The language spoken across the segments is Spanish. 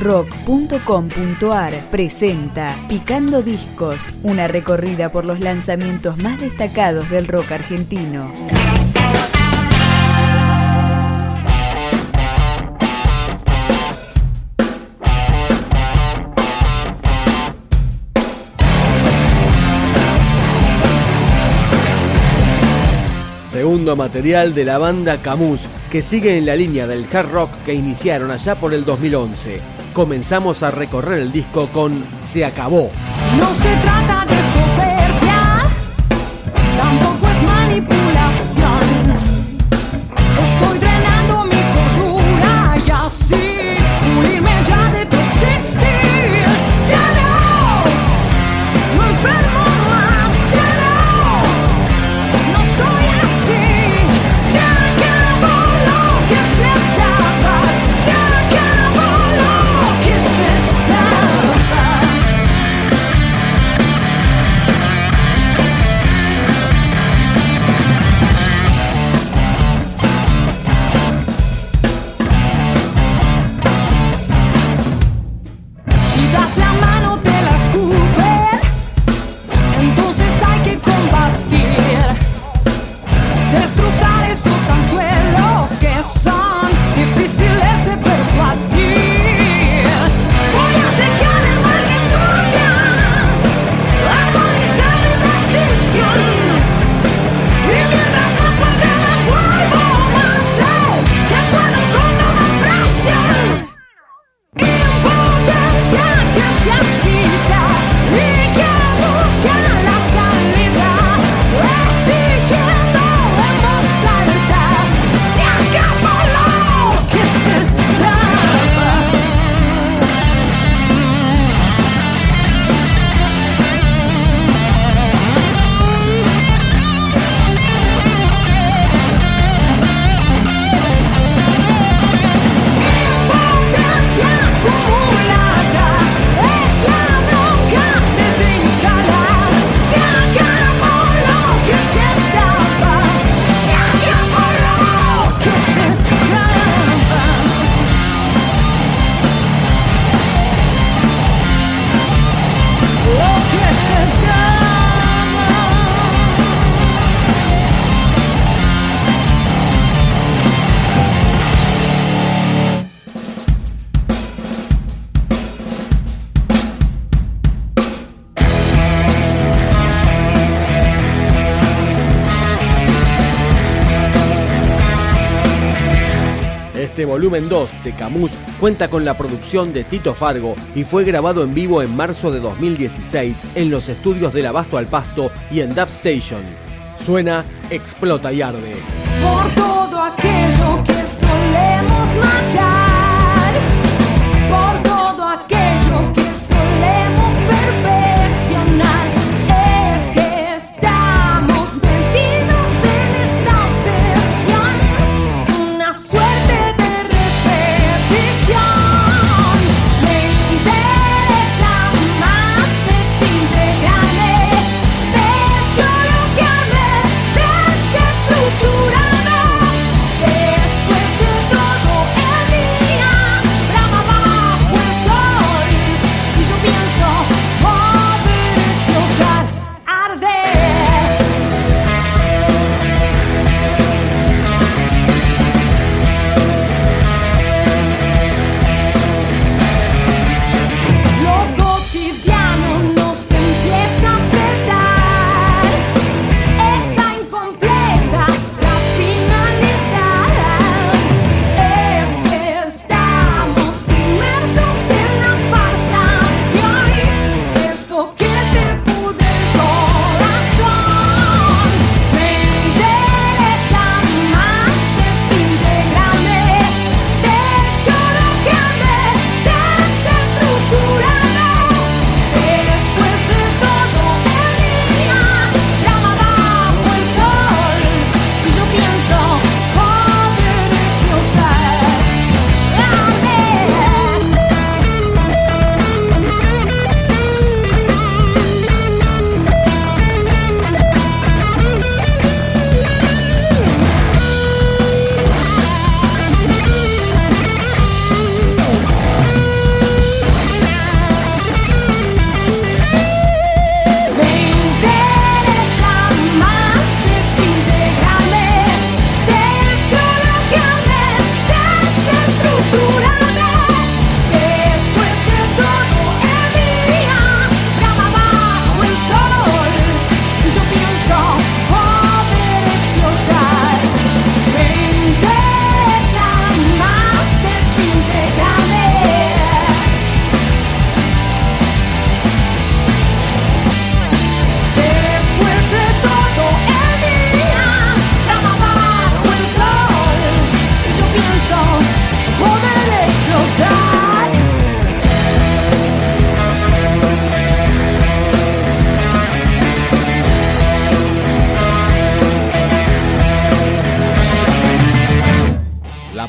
rock.com.ar presenta Picando Discos, una recorrida por los lanzamientos más destacados del rock argentino. Segundo material de la banda Camus, que sigue en la línea del hard rock que iniciaron allá por el 2011. Comenzamos a recorrer el disco con Se acabó. No se trata de Este volumen 2 de Camus cuenta con la producción de Tito Fargo y fue grabado en vivo en marzo de 2016 en los estudios del Abasto al Pasto y en Dub Station. Suena Explota y Arde. por todo aquello que solemos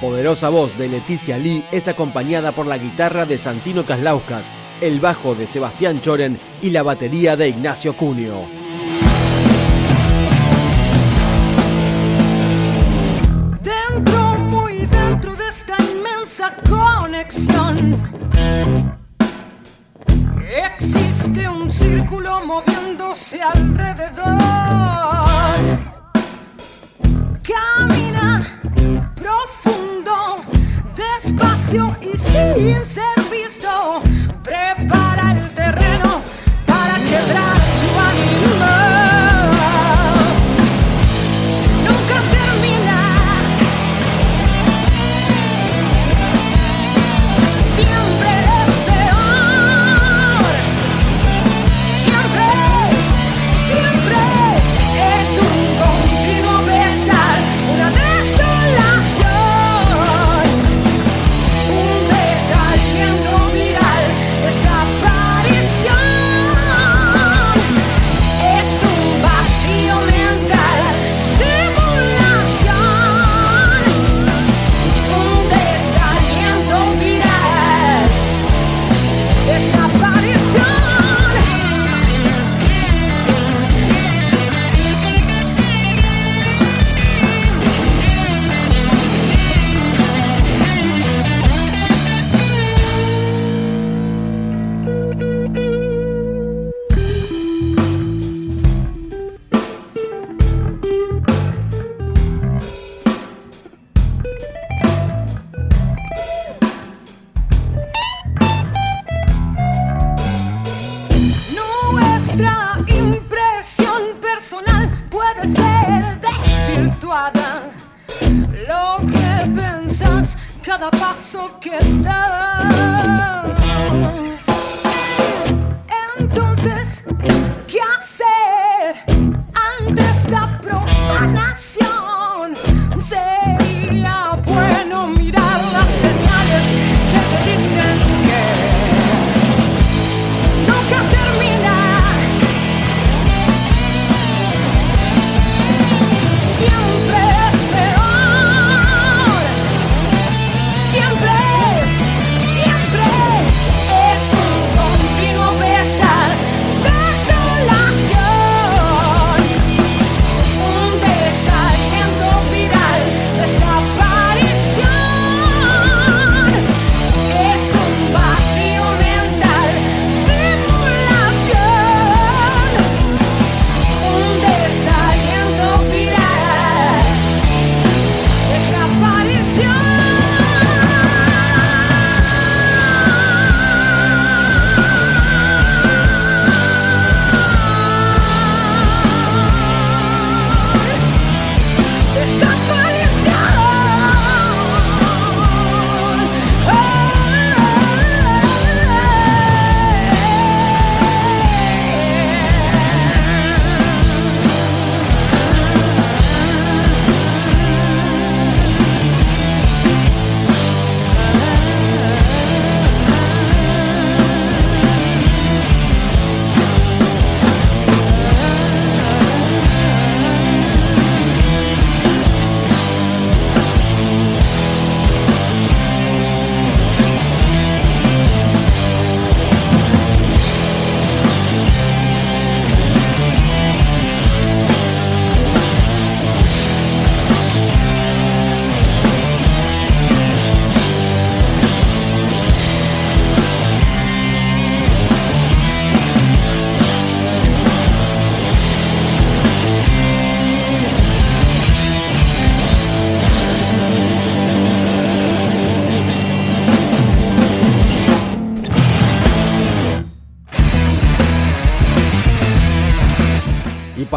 poderosa voz de Leticia Lee es acompañada por la guitarra de Santino Caslauskas, el bajo de Sebastián Choren y la batería de Ignacio Cunio. Dentro, muy dentro de esta inmensa conexión, existe un círculo moviéndose alrededor. Despacio y cada paso que das.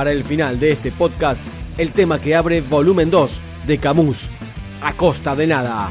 Para el final de este podcast, el tema que abre volumen 2 de Camus, A Costa de Nada.